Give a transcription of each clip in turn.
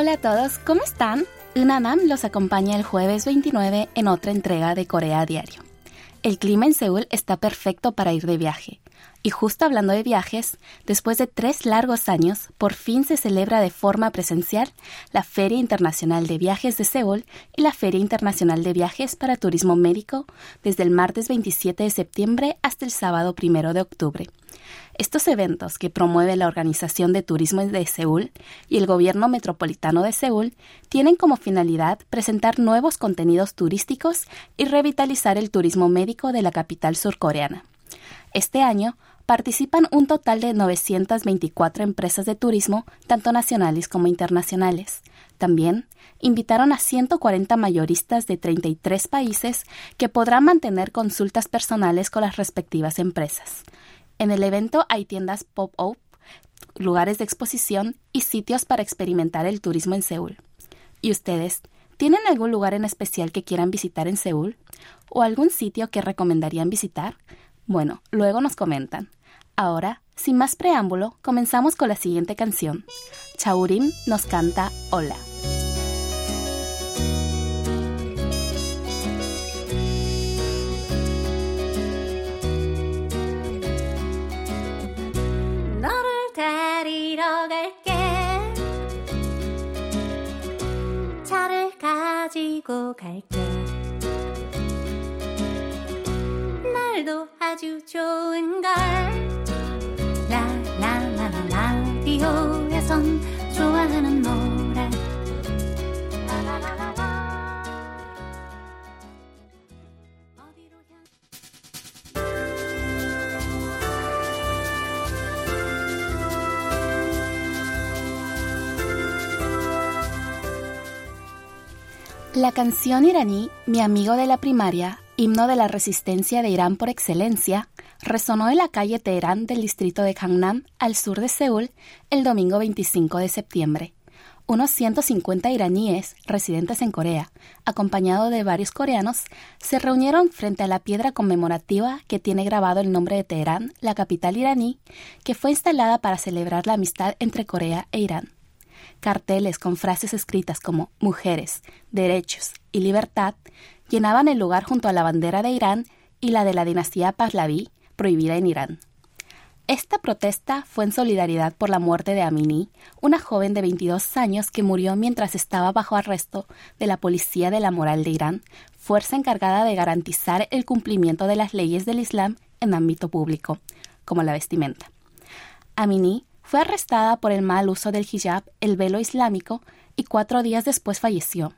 Hola a todos, ¿cómo están? UNANAM los acompaña el jueves 29 en otra entrega de Corea Diario. El clima en Seúl está perfecto para ir de viaje. Y justo hablando de viajes, después de tres largos años, por fin se celebra de forma presencial la Feria Internacional de Viajes de Seúl y la Feria Internacional de Viajes para Turismo Médico desde el martes 27 de septiembre hasta el sábado 1 de octubre. Estos eventos que promueve la Organización de Turismo de Seúl y el Gobierno Metropolitano de Seúl tienen como finalidad presentar nuevos contenidos turísticos y revitalizar el turismo médico de la capital surcoreana. Este año participan un total de 924 empresas de turismo, tanto nacionales como internacionales. También invitaron a 140 mayoristas de 33 países que podrán mantener consultas personales con las respectivas empresas. En el evento hay tiendas pop-up, lugares de exposición y sitios para experimentar el turismo en Seúl. ¿Y ustedes? ¿Tienen algún lugar en especial que quieran visitar en Seúl? ¿O algún sitio que recomendarían visitar? Bueno, luego nos comentan. Ahora, sin más preámbulo, comenzamos con la siguiente canción. Chaurim nos canta Hola. 가지고 갈게 날도 아주 좋은 걸. 라라라라 라디오에선 좋아하는 노 La canción iraní Mi amigo de la primaria, himno de la resistencia de Irán por excelencia, resonó en la calle Teherán del distrito de Gangnam, al sur de Seúl, el domingo 25 de septiembre. Unos 150 iraníes residentes en Corea, acompañados de varios coreanos, se reunieron frente a la piedra conmemorativa que tiene grabado el nombre de Teherán, la capital iraní, que fue instalada para celebrar la amistad entre Corea e Irán carteles con frases escritas como mujeres, derechos y libertad llenaban el lugar junto a la bandera de Irán y la de la dinastía Pahlavi, prohibida en Irán. Esta protesta fue en solidaridad por la muerte de Amini, una joven de 22 años que murió mientras estaba bajo arresto de la Policía de la Moral de Irán, fuerza encargada de garantizar el cumplimiento de las leyes del Islam en ámbito público, como la vestimenta. Amini fue arrestada por el mal uso del hijab, el velo islámico, y cuatro días después falleció.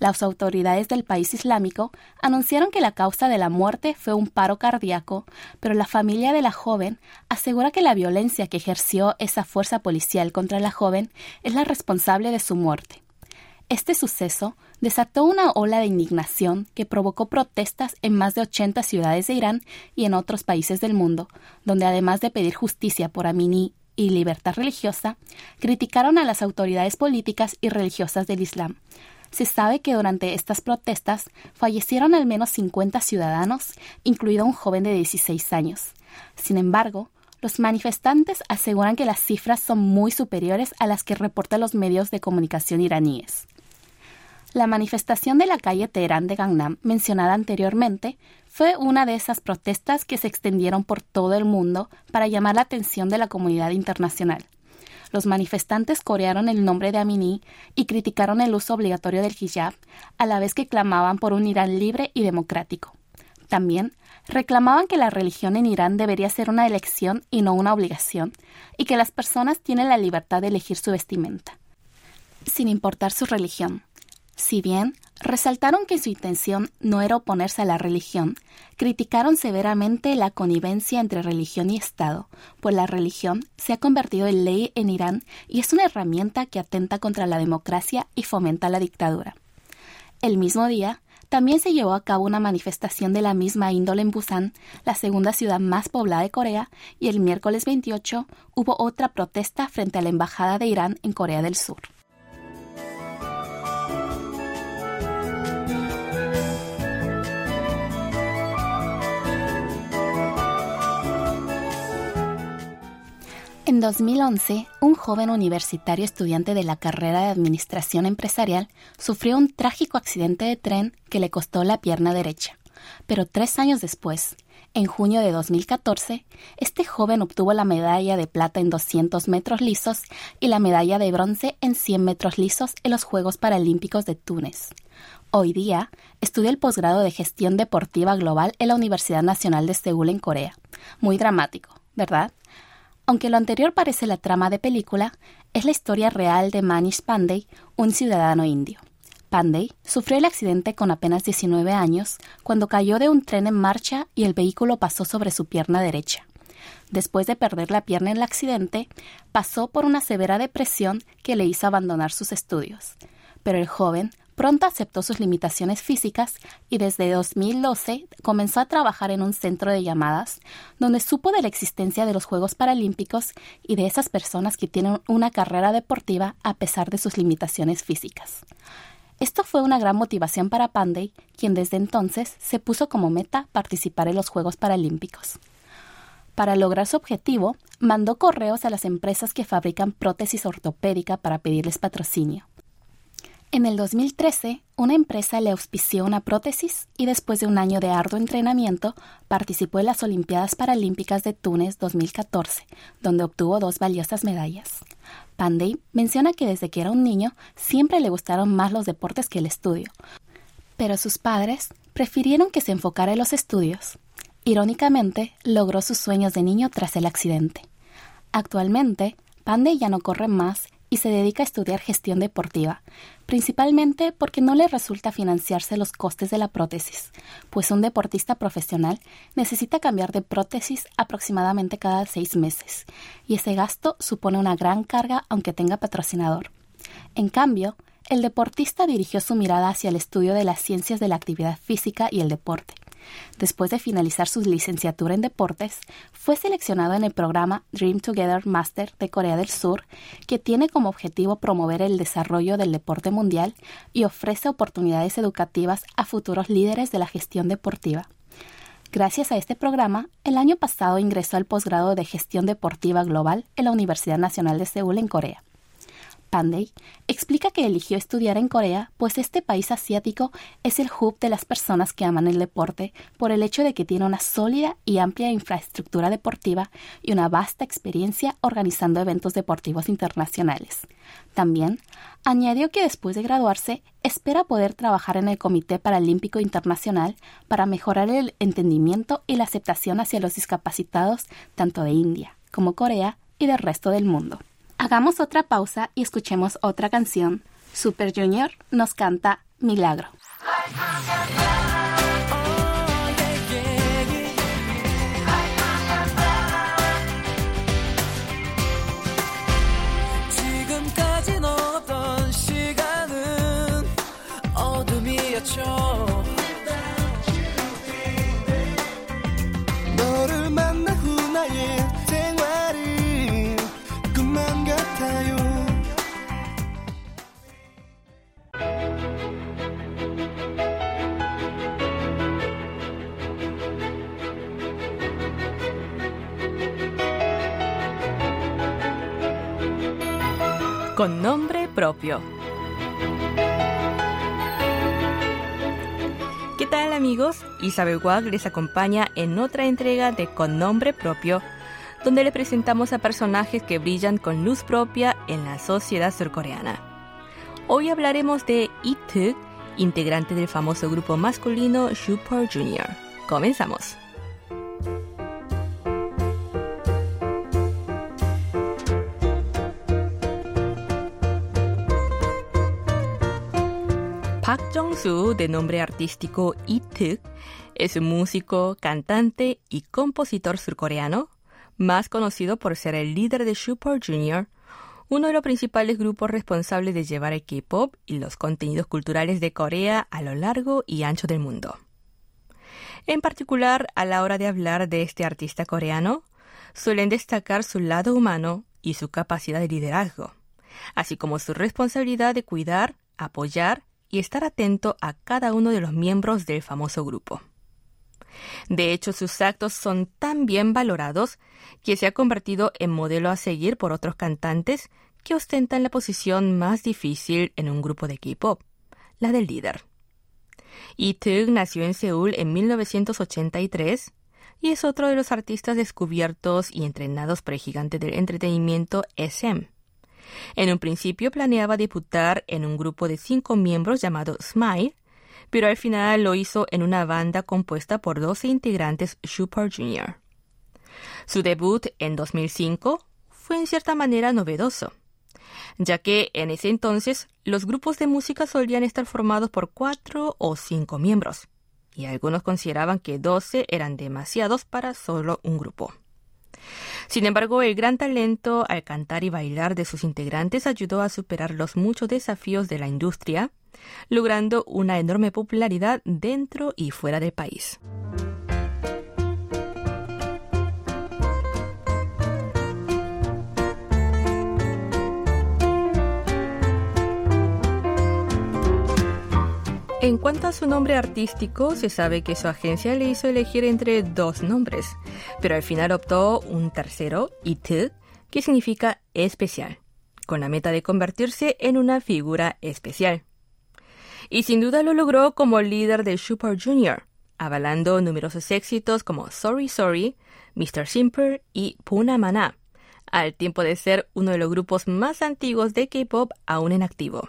Las autoridades del país islámico anunciaron que la causa de la muerte fue un paro cardíaco, pero la familia de la joven asegura que la violencia que ejerció esa fuerza policial contra la joven es la responsable de su muerte. Este suceso desató una ola de indignación que provocó protestas en más de 80 ciudades de Irán y en otros países del mundo, donde además de pedir justicia por Amini y libertad religiosa, criticaron a las autoridades políticas y religiosas del Islam. Se sabe que durante estas protestas fallecieron al menos 50 ciudadanos, incluido un joven de 16 años. Sin embargo, los manifestantes aseguran que las cifras son muy superiores a las que reportan los medios de comunicación iraníes. La manifestación de la calle Teherán de Gangnam, mencionada anteriormente, fue una de esas protestas que se extendieron por todo el mundo para llamar la atención de la comunidad internacional. Los manifestantes corearon el nombre de Amini y criticaron el uso obligatorio del hijab, a la vez que clamaban por un Irán libre y democrático. También reclamaban que la religión en Irán debería ser una elección y no una obligación, y que las personas tienen la libertad de elegir su vestimenta, sin importar su religión. Si bien resaltaron que su intención no era oponerse a la religión, criticaron severamente la connivencia entre religión y Estado, pues la religión se ha convertido en ley en Irán y es una herramienta que atenta contra la democracia y fomenta la dictadura. El mismo día, también se llevó a cabo una manifestación de la misma índole en Busan, la segunda ciudad más poblada de Corea, y el miércoles 28 hubo otra protesta frente a la Embajada de Irán en Corea del Sur. En 2011, un joven universitario estudiante de la carrera de Administración Empresarial sufrió un trágico accidente de tren que le costó la pierna derecha. Pero tres años después, en junio de 2014, este joven obtuvo la medalla de plata en 200 metros lisos y la medalla de bronce en 100 metros lisos en los Juegos Paralímpicos de Túnez. Hoy día, estudia el posgrado de Gestión Deportiva Global en la Universidad Nacional de Seúl en Corea. Muy dramático, ¿verdad? Aunque lo anterior parece la trama de película, es la historia real de Manish Pandey, un ciudadano indio. Pandey sufrió el accidente con apenas 19 años cuando cayó de un tren en marcha y el vehículo pasó sobre su pierna derecha. Después de perder la pierna en el accidente, pasó por una severa depresión que le hizo abandonar sus estudios. Pero el joven Pronto aceptó sus limitaciones físicas y desde 2012 comenzó a trabajar en un centro de llamadas donde supo de la existencia de los Juegos Paralímpicos y de esas personas que tienen una carrera deportiva a pesar de sus limitaciones físicas. Esto fue una gran motivación para Pandey, quien desde entonces se puso como meta participar en los Juegos Paralímpicos. Para lograr su objetivo, mandó correos a las empresas que fabrican prótesis ortopédica para pedirles patrocinio. En el 2013, una empresa le auspició una prótesis y después de un año de arduo entrenamiento, participó en las Olimpiadas Paralímpicas de Túnez 2014, donde obtuvo dos valiosas medallas. Pandey menciona que desde que era un niño siempre le gustaron más los deportes que el estudio, pero sus padres prefirieron que se enfocara en los estudios. Irónicamente, logró sus sueños de niño tras el accidente. Actualmente, Pandey ya no corre más y se dedica a estudiar gestión deportiva, principalmente porque no le resulta financiarse los costes de la prótesis, pues un deportista profesional necesita cambiar de prótesis aproximadamente cada seis meses, y ese gasto supone una gran carga aunque tenga patrocinador. En cambio, el deportista dirigió su mirada hacia el estudio de las ciencias de la actividad física y el deporte, Después de finalizar su licenciatura en deportes, fue seleccionado en el programa Dream Together Master de Corea del Sur, que tiene como objetivo promover el desarrollo del deporte mundial y ofrece oportunidades educativas a futuros líderes de la gestión deportiva. Gracias a este programa, el año pasado ingresó al posgrado de Gestión Deportiva Global en la Universidad Nacional de Seúl en Corea. Pandey explica que eligió estudiar en Corea, pues este país asiático es el hub de las personas que aman el deporte por el hecho de que tiene una sólida y amplia infraestructura deportiva y una vasta experiencia organizando eventos deportivos internacionales. También añadió que después de graduarse espera poder trabajar en el Comité Paralímpico Internacional para mejorar el entendimiento y la aceptación hacia los discapacitados tanto de India como Corea y del resto del mundo. Hagamos otra pausa y escuchemos otra canción. Super Junior nos canta Milagro. Con nombre propio. ¿Qué tal amigos? Isabel Wag les acompaña en otra entrega de Con nombre propio, donde le presentamos a personajes que brillan con luz propia en la sociedad surcoreana. Hoy hablaremos de Tuk, integrante del famoso grupo masculino Super Junior. Comenzamos. Park Jong-soo, de nombre artístico Tuk, es un músico, cantante y compositor surcoreano, más conocido por ser el líder de Super Junior, uno de los principales grupos responsables de llevar el K-pop y los contenidos culturales de Corea a lo largo y ancho del mundo. En particular, a la hora de hablar de este artista coreano, suelen destacar su lado humano y su capacidad de liderazgo, así como su responsabilidad de cuidar, apoyar y estar atento a cada uno de los miembros del famoso grupo. De hecho, sus actos son tan bien valorados que se ha convertido en modelo a seguir por otros cantantes que ostentan la posición más difícil en un grupo de K-pop, la del líder. Lee nació en Seúl en 1983 y es otro de los artistas descubiertos y entrenados por el gigante del entretenimiento SM. En un principio planeaba debutar en un grupo de cinco miembros llamado Smile, pero al final lo hizo en una banda compuesta por 12 integrantes Super Junior. Su debut en 2005 fue en cierta manera novedoso, ya que en ese entonces los grupos de música solían estar formados por cuatro o cinco miembros, y algunos consideraban que 12 eran demasiados para solo un grupo. Sin embargo, el gran talento al cantar y bailar de sus integrantes ayudó a superar los muchos desafíos de la industria, logrando una enorme popularidad dentro y fuera del país. En cuanto a su nombre artístico, se sabe que su agencia le hizo elegir entre dos nombres, pero al final optó un tercero, It, que significa especial, con la meta de convertirse en una figura especial. Y sin duda lo logró como líder de Super Junior, avalando numerosos éxitos como Sorry Sorry, Mr. Simper y Puna Mana, al tiempo de ser uno de los grupos más antiguos de K-pop aún en activo.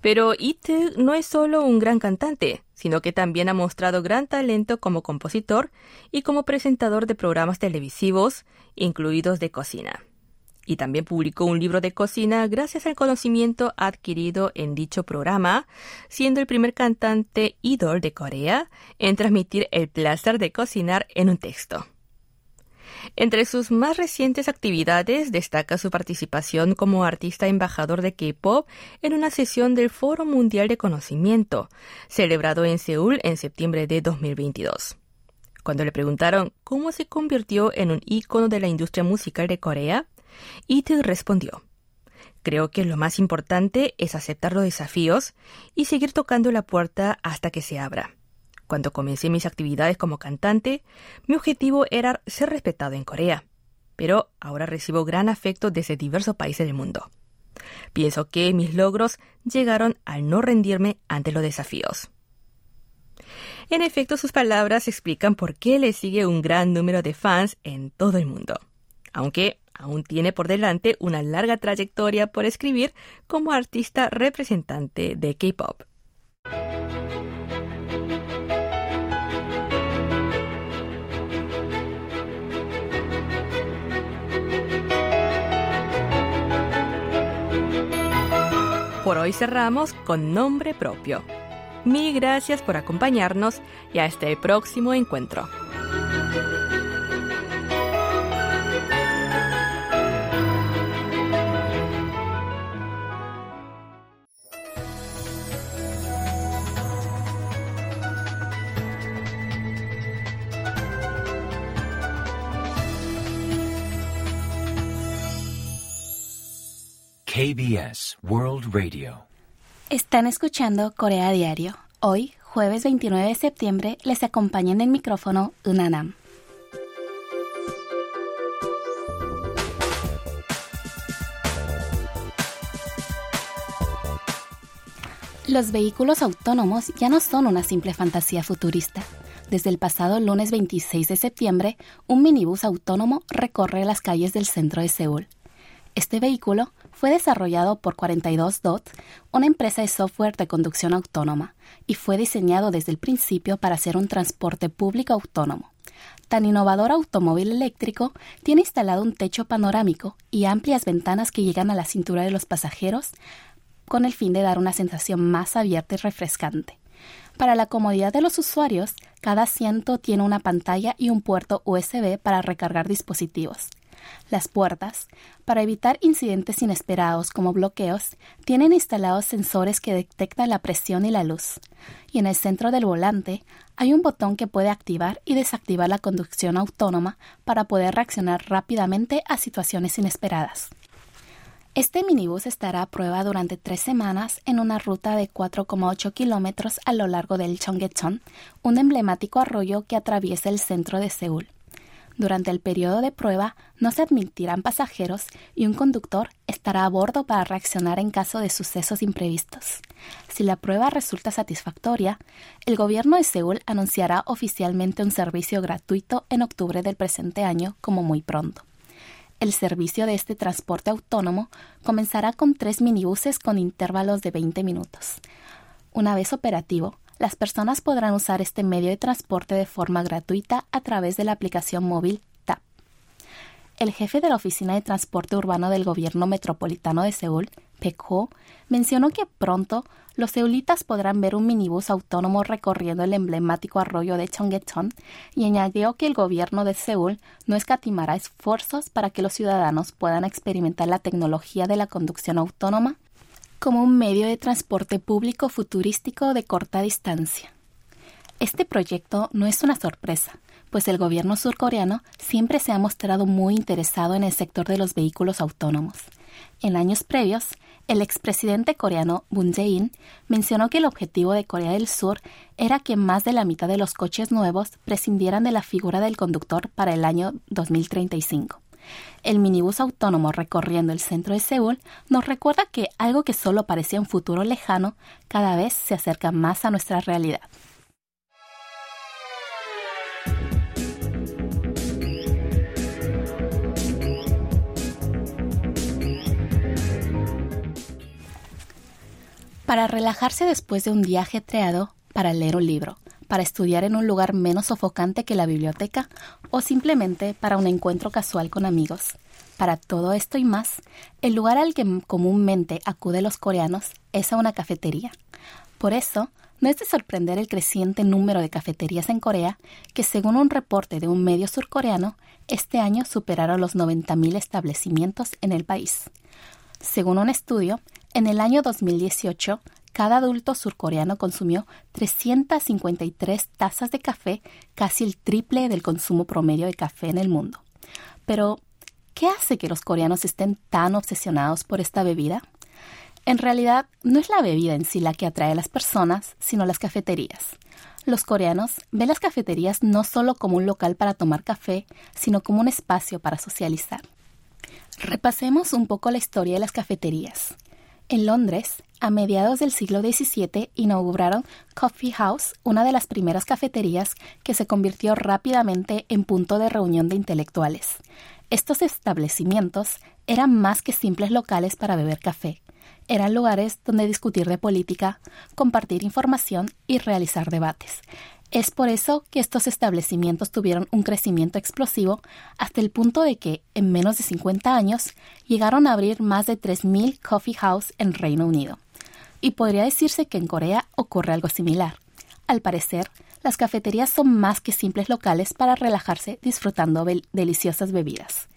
Pero Ite no es solo un gran cantante, sino que también ha mostrado gran talento como compositor y como presentador de programas televisivos, incluidos de cocina. Y también publicó un libro de cocina gracias al conocimiento adquirido en dicho programa, siendo el primer cantante idol de Corea en transmitir el placer de cocinar en un texto. Entre sus más recientes actividades destaca su participación como artista embajador de K-pop en una sesión del Foro Mundial de Conocimiento, celebrado en Seúl en septiembre de 2022. Cuando le preguntaron cómo se convirtió en un ícono de la industria musical de Corea, Ito respondió: Creo que lo más importante es aceptar los desafíos y seguir tocando la puerta hasta que se abra. Cuando comencé mis actividades como cantante, mi objetivo era ser respetado en Corea, pero ahora recibo gran afecto desde diversos países del mundo. Pienso que mis logros llegaron al no rendirme ante los desafíos. En efecto, sus palabras explican por qué le sigue un gran número de fans en todo el mundo, aunque aún tiene por delante una larga trayectoria por escribir como artista representante de K-Pop. Por hoy cerramos con nombre propio. Mil gracias por acompañarnos y hasta el próximo encuentro. KBS World Radio. Están escuchando Corea Diario. Hoy, jueves 29 de septiembre, les acompaña en el micrófono Unanam. Los vehículos autónomos ya no son una simple fantasía futurista. Desde el pasado lunes 26 de septiembre, un minibús autónomo recorre las calles del centro de Seúl. Este vehículo fue desarrollado por 42 Dot, una empresa de software de conducción autónoma, y fue diseñado desde el principio para ser un transporte público autónomo. Tan innovador automóvil eléctrico tiene instalado un techo panorámico y amplias ventanas que llegan a la cintura de los pasajeros con el fin de dar una sensación más abierta y refrescante. Para la comodidad de los usuarios, cada asiento tiene una pantalla y un puerto USB para recargar dispositivos. Las puertas, para evitar incidentes inesperados como bloqueos, tienen instalados sensores que detectan la presión y la luz. Y en el centro del volante hay un botón que puede activar y desactivar la conducción autónoma para poder reaccionar rápidamente a situaciones inesperadas. Este minibús estará a prueba durante tres semanas en una ruta de 4,8 kilómetros a lo largo del Cheonggyecheon, un emblemático arroyo que atraviesa el centro de Seúl. Durante el periodo de prueba no se admitirán pasajeros y un conductor estará a bordo para reaccionar en caso de sucesos imprevistos. Si la prueba resulta satisfactoria, el gobierno de Seúl anunciará oficialmente un servicio gratuito en octubre del presente año como muy pronto. El servicio de este transporte autónomo comenzará con tres minibuses con intervalos de 20 minutos. Una vez operativo, las personas podrán usar este medio de transporte de forma gratuita a través de la aplicación móvil TAP. El jefe de la Oficina de Transporte Urbano del Gobierno Metropolitano de Seúl, Pekho, mencionó que pronto los seulitas podrán ver un minibús autónomo recorriendo el emblemático arroyo de Cheonggyecheon y añadió que el gobierno de Seúl no escatimará esfuerzos para que los ciudadanos puedan experimentar la tecnología de la conducción autónoma como un medio de transporte público futurístico de corta distancia. Este proyecto no es una sorpresa, pues el gobierno surcoreano siempre se ha mostrado muy interesado en el sector de los vehículos autónomos. En años previos, el expresidente coreano Moon Jae-in mencionó que el objetivo de Corea del Sur era que más de la mitad de los coches nuevos prescindieran de la figura del conductor para el año 2035. El minibús autónomo recorriendo el centro de Seúl nos recuerda que algo que solo parecía un futuro lejano cada vez se acerca más a nuestra realidad. Para relajarse después de un día ajetreado, para leer un libro, para estudiar en un lugar menos sofocante que la biblioteca o simplemente para un encuentro casual con amigos. Para todo esto y más, el lugar al que comúnmente acuden los coreanos es a una cafetería. Por eso, no es de sorprender el creciente número de cafeterías en Corea, que según un reporte de un medio surcoreano, este año superaron los 90.000 establecimientos en el país. Según un estudio, en el año 2018, cada adulto surcoreano consumió 353 tazas de café, casi el triple del consumo promedio de café en el mundo. Pero, ¿qué hace que los coreanos estén tan obsesionados por esta bebida? En realidad, no es la bebida en sí la que atrae a las personas, sino las cafeterías. Los coreanos ven las cafeterías no solo como un local para tomar café, sino como un espacio para socializar. Repasemos un poco la historia de las cafeterías. En Londres, a mediados del siglo XVII, inauguraron Coffee House, una de las primeras cafeterías que se convirtió rápidamente en punto de reunión de intelectuales. Estos establecimientos eran más que simples locales para beber café. Eran lugares donde discutir de política, compartir información y realizar debates. Es por eso que estos establecimientos tuvieron un crecimiento explosivo hasta el punto de que, en menos de 50 años, llegaron a abrir más de 3.000 coffee house en Reino Unido. Y podría decirse que en Corea ocurre algo similar. Al parecer, las cafeterías son más que simples locales para relajarse disfrutando deliciosas bebidas.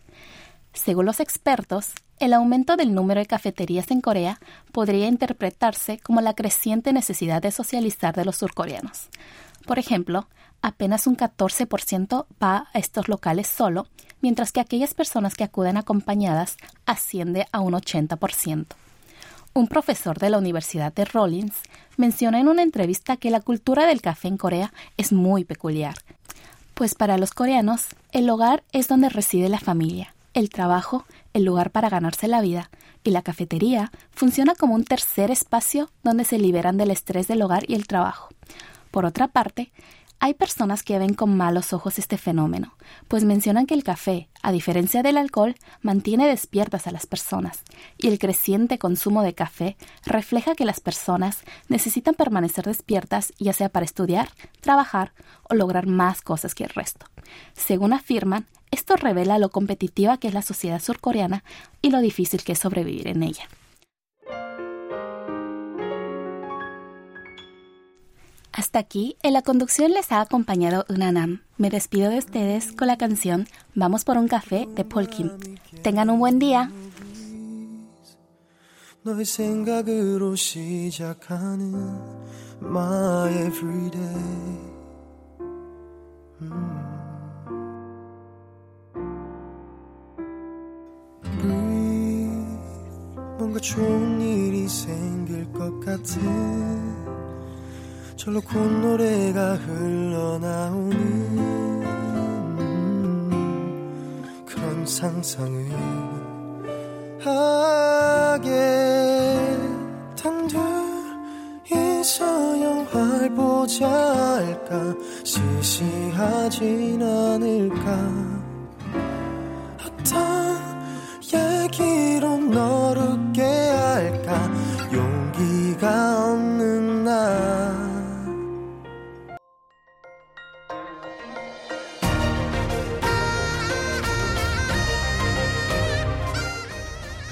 Según los expertos, el aumento del número de cafeterías en Corea podría interpretarse como la creciente necesidad de socializar de los surcoreanos. Por ejemplo, apenas un 14% va a estos locales solo, mientras que aquellas personas que acuden acompañadas asciende a un 80%. Un profesor de la Universidad de Rollins mencionó en una entrevista que la cultura del café en Corea es muy peculiar, pues para los coreanos el hogar es donde reside la familia, el trabajo, el lugar para ganarse la vida, y la cafetería funciona como un tercer espacio donde se liberan del estrés del hogar y el trabajo. Por otra parte, hay personas que ven con malos ojos este fenómeno, pues mencionan que el café, a diferencia del alcohol, mantiene despiertas a las personas, y el creciente consumo de café refleja que las personas necesitan permanecer despiertas ya sea para estudiar, trabajar o lograr más cosas que el resto. Según afirman, esto revela lo competitiva que es la sociedad surcoreana y lo difícil que es sobrevivir en ella. Hasta aquí, en la conducción les ha acompañado Unanam. Me despido de ustedes con la canción Vamos por un café de Paul Kim. Tengan un buen día. 뭔가 좋은 일이 생길 것 같은 절로 콧노래가 흘러나오는 그런 상상을 하게 단 둘이서 영화를 보자 할까? 시시하진 않을까? 어떤 얘기로 너를 웃게 할까? 용기가